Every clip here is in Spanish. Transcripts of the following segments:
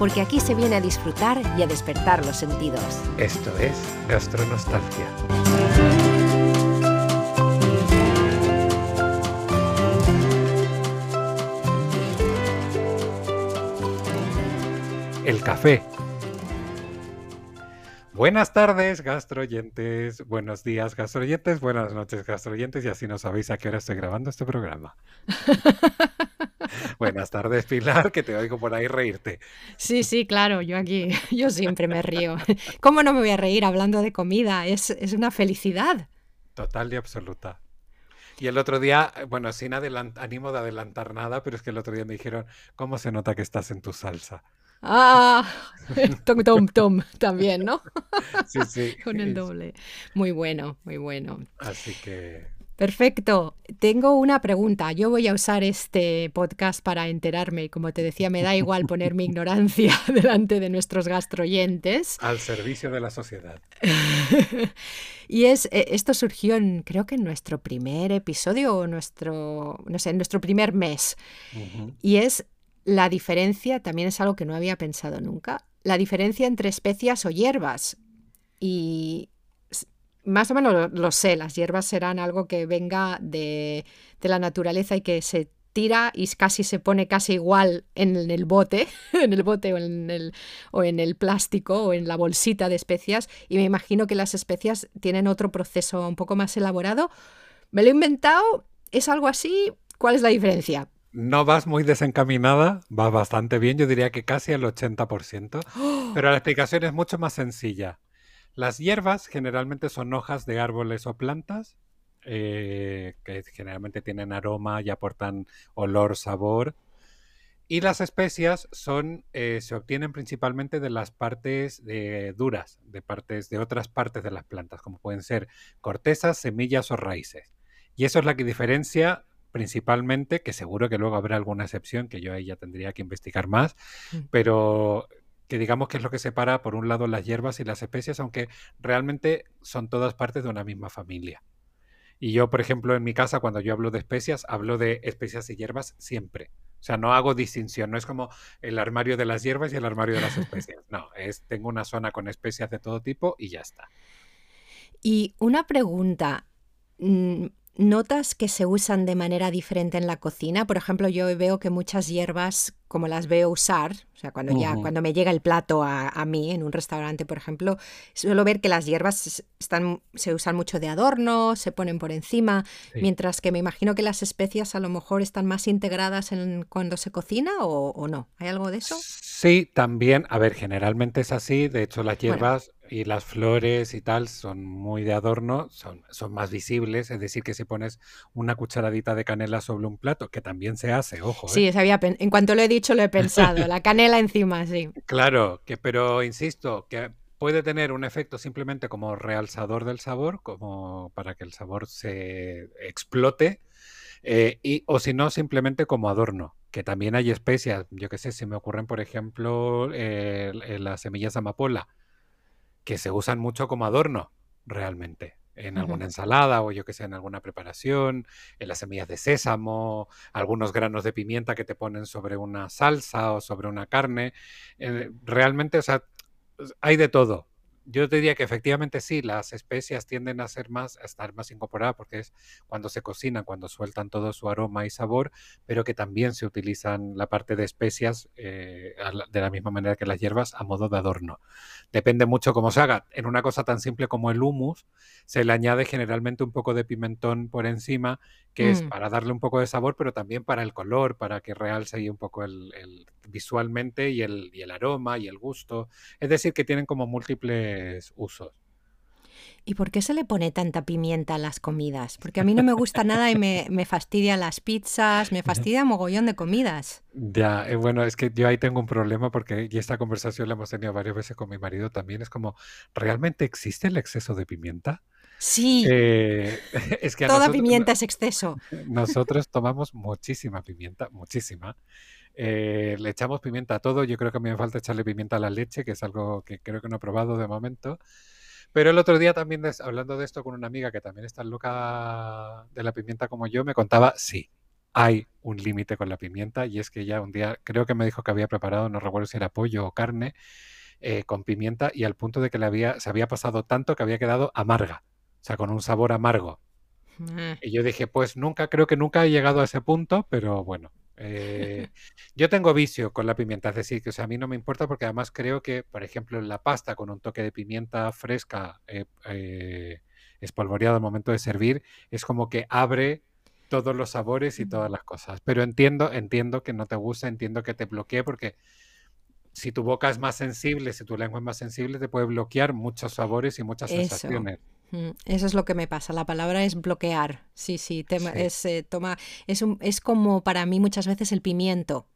porque aquí se viene a disfrutar y a despertar los sentidos. Esto es Gastronostalgia. El café. Buenas tardes, gastroyentes. Buenos días, gastroyentes. Buenas noches, gastroyentes. Y así no sabéis a qué hora estoy grabando este programa. Buenas tardes, Pilar, que te oigo por ahí reírte. Sí, sí, claro, yo aquí, yo siempre me río. ¿Cómo no me voy a reír hablando de comida? Es, es una felicidad. Total y absoluta. Y el otro día, bueno, sin ánimo de adelantar nada, pero es que el otro día me dijeron, ¿cómo se nota que estás en tu salsa? Ah, tom, tom, tom, también, ¿no? Sí, sí. Con el doble. Muy bueno, muy bueno. Así que Perfecto. Tengo una pregunta. Yo voy a usar este podcast para enterarme. Como te decía, me da igual poner mi ignorancia delante de nuestros gastroyentes. Al servicio de la sociedad. y es, eh, esto surgió en, creo que en nuestro primer episodio o nuestro, no sé, en nuestro primer mes. Y es la diferencia, también es algo que no había pensado nunca, la diferencia entre especias o hierbas. Y más o menos lo, sé, las hierbas serán algo que venga de, la naturaleza y que se tira y casi se pone casi igual en el bote, en el bote o en el, o en el plástico o en la bolsita de especias y me imagino que las especias tienen otro proceso un poco más elaborado. ¿Me lo he inventado? ¿Es algo así? ¿Cuál es la diferencia? No vas muy desencaminada, vas bastante bien, yo diría que casi al 80%, pero la explicación es mucho más sencilla. Las hierbas generalmente son hojas de árboles o plantas eh, que generalmente tienen aroma y aportan olor, sabor. Y las especias son, eh, se obtienen principalmente de las partes eh, duras, de partes de otras partes de las plantas, como pueden ser cortezas, semillas o raíces. Y eso es la que diferencia principalmente, que seguro que luego habrá alguna excepción, que yo ahí ya tendría que investigar más, mm. pero que digamos que es lo que separa por un lado las hierbas y las especias, aunque realmente son todas partes de una misma familia. Y yo, por ejemplo, en mi casa, cuando yo hablo de especias, hablo de especias y hierbas siempre. O sea, no hago distinción, no es como el armario de las hierbas y el armario de las especias. No, es tengo una zona con especias de todo tipo y ya está. Y una pregunta, mm, ¿Notas que se usan de manera diferente en la cocina? Por ejemplo, yo veo que muchas hierbas, como las veo usar, o sea, cuando ya, cuando me llega el plato a, mí en un restaurante, por ejemplo, suelo ver que las hierbas están, se usan mucho de adorno, se ponen por encima, mientras que me imagino que las especias a lo mejor están más integradas en cuando se cocina o, o no. ¿Hay algo de eso? Sí, también. A ver, generalmente es así. De hecho, las hierbas y las flores y tal son muy de adorno, son, son más visibles, es decir, que si pones una cucharadita de canela sobre un plato, que también se hace, ojo. Sí, ¿eh? había en cuanto lo he dicho lo he pensado, la canela encima, sí. Claro, que, pero insisto, que puede tener un efecto simplemente como realzador del sabor, como para que el sabor se explote, eh, y, o si no, simplemente como adorno, que también hay especias, yo qué sé, si me ocurren, por ejemplo, eh, las semillas amapola, que se usan mucho como adorno, realmente. En alguna ensalada o yo que sé, en alguna preparación, en las semillas de sésamo, algunos granos de pimienta que te ponen sobre una salsa o sobre una carne. Eh, realmente, o sea, hay de todo yo diría que efectivamente sí, las especias tienden a ser más, a estar más incorporadas porque es cuando se cocinan, cuando sueltan todo su aroma y sabor, pero que también se utilizan la parte de especias eh, de la misma manera que las hierbas a modo de adorno. Depende mucho cómo se haga. En una cosa tan simple como el humus, se le añade generalmente un poco de pimentón por encima, que es mm. para darle un poco de sabor, pero también para el color, para que realce ahí un poco el, visualmente y el, y el aroma y el gusto. Es decir, que tienen como múltiples usos. ¿Y por qué se le pone tanta pimienta a las comidas? Porque a mí no me gusta nada y me, fastidia las pizzas, me fastidia mogollón de comidas. Ya, eh, bueno, es que yo ahí tengo un problema porque, y esta conversación la hemos tenido varias veces con mi marido también, es como, ¿realmente existe el exceso de pimienta? Sí. Eh, es que Toda pimienta es exceso. Nosotros tomamos muchísima pimienta, muchísima. Eh, le echamos pimienta a todo. Yo creo que a mí me falta echarle pimienta a la leche, que es algo que creo que no he probado de momento. Pero el otro día también, hablando de esto con una amiga que también está loca de la pimienta como yo, me contaba, sí, hay un límite con la pimienta y es que ya un día creo que me dijo que había preparado, no recuerdo si era pollo o carne, eh, con pimienta y al punto de que le había, se había pasado tanto que había quedado amarga, o sea, con un sabor amargo. Mm. Y yo dije, pues nunca, creo que nunca he llegado a ese punto, pero bueno, eh, yo tengo vicio con la pimienta, es decir, que a mí no me importa porque además creo que, por ejemplo, en la pasta con un toque de pimienta fresca eh, eh, espolvoreada al momento de servir, es como que abre todos los sabores y todas las cosas. Pero entiendo, entiendo que no te gusta, entiendo que te bloquee porque si tu boca es más sensible, si tu lengua es más sensible, te puede bloquear muchos sabores y muchas sensaciones. Eso es lo que me pasa. La palabra es bloquear. Sí, sí. Es, eh, toma, es, un, es como para mí muchas veces el pimiento.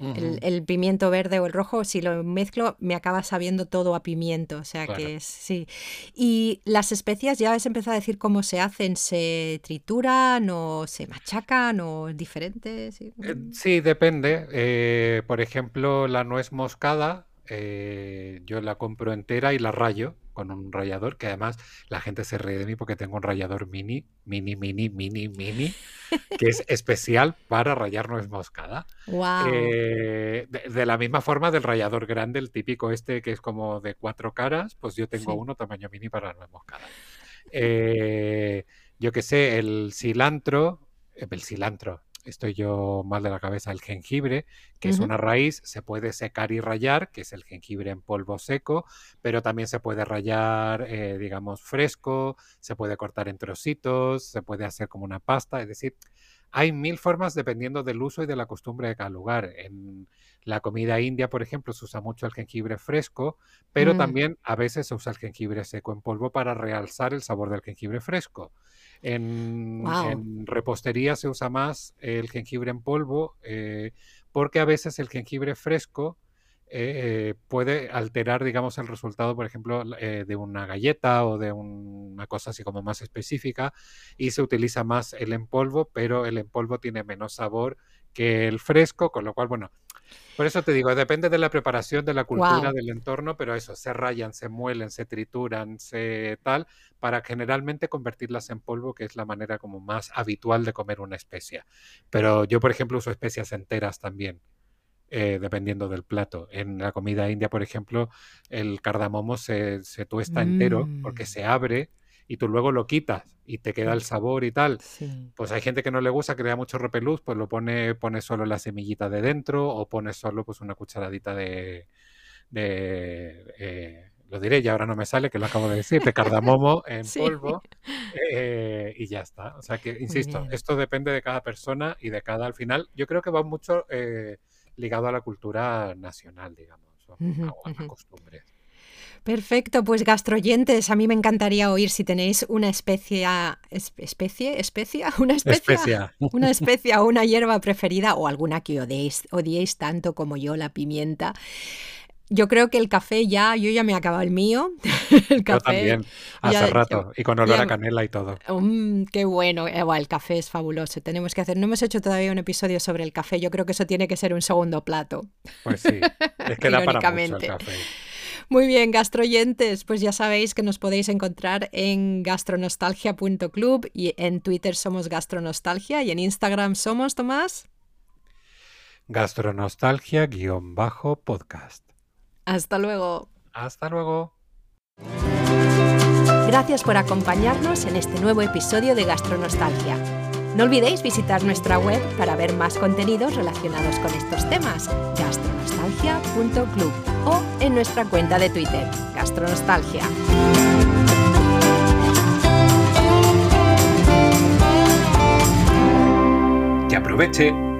el, pimiento verde o el rojo, si lo mezclo, me acaba sabiendo todo a pimiento. O sea que es, sí. Y las especias, ya has empezado a decir cómo se hacen, ¿se trituran o se machacan o es diferente? Sí, eh, depende. Eh, por ejemplo, la nuez moscada, yo la compro entera y la rayo con un rallador, que además la gente se ríe de mí porque tengo un rallador mini, mini, mini, mini, mini, que es especial para rayar nuez moscada. Eh, de, la misma forma del rallador grande, el típico este que es como de cuatro caras, pues yo tengo uno tamaño mini para nuez moscada. Eh, yo que sé, el cilantro, eh, el cilantro, estoy yo mal de la cabeza, el jengibre, que es una raíz, se puede secar y rayar, que es el jengibre en polvo seco, pero también se puede rayar, eh, digamos, fresco, se puede cortar en trocitos, se puede hacer como una pasta, es decir, hay mil formas dependiendo del uso y de la costumbre de cada lugar. En la comida india, por ejemplo, se usa mucho el jengibre fresco, pero mm. también a veces se usa el jengibre seco en polvo para realzar el sabor del jengibre fresco. En, repostería se usa más el jengibre en polvo eh, porque a veces el jengibre fresco eh, puede alterar, digamos, el resultado, por ejemplo, eh, de una galleta o de una cosa así como más específica y se utiliza más el en polvo, pero el en polvo tiene menos sabor que el fresco, con lo cual, bueno, por eso te digo, depende de la preparación, de la cultura, del entorno, pero eso, se rayan, se muelen, se trituran, se tal, para generalmente convertirlas en polvo, que es la manera como más habitual de comer una especia. Pero yo, por ejemplo, uso especias enteras también. Eh, dependiendo del plato. En la comida india, por ejemplo, el cardamomo se, se tuesta entero porque mm. se abre y tú luego lo quitas y te queda el sabor y tal. Pues hay gente que no le gusta, que le da mucho repelús, pues lo pone, pone solo la semillita de dentro o pone solo pues una cucharadita de, eh, lo diré, y ahora no me sale, que lo acabo de decir, de cardamomo en polvo eh, y ya está. O sea que, insisto, esto depende de cada persona y de cada, al final, yo creo que va mucho eh, ligado a la cultura nacional, digamos, o a, a costumbres. Perfecto, pues gastroyentes, a mí me encantaría oír si tenéis una especie, especie, especia, una especie, una especie o una hierba preferida o alguna que odiéis, odiéis tanto como yo, la pimienta. Yo creo que el café ya, yo ya me he acabado el mío. el café, yo también, hace rato, y con olor a canela y todo. Mm, qué bueno, eh, el café es fabuloso. Tenemos que hacer, no hemos hecho todavía un episodio sobre el café, yo creo que eso tiene que ser un segundo plato. Pues sí, es que da para mucho el café. Muy bien, gastroyentes, pues ya sabéis que nos podéis encontrar en gastronostalgia.club y en Twitter somos gastronostalgia y en Instagram somos, Tomás. Gastronostalgia-podcast. Hasta luego. Hasta luego. Gracias por acompañarnos en este nuevo episodio de Gastronostalgia. No olvidéis visitar nuestra web para ver más contenidos relacionados con estos temas, gastronostalgia.club o en nuestra cuenta de Twitter, Gastronostalgia. Que aproveche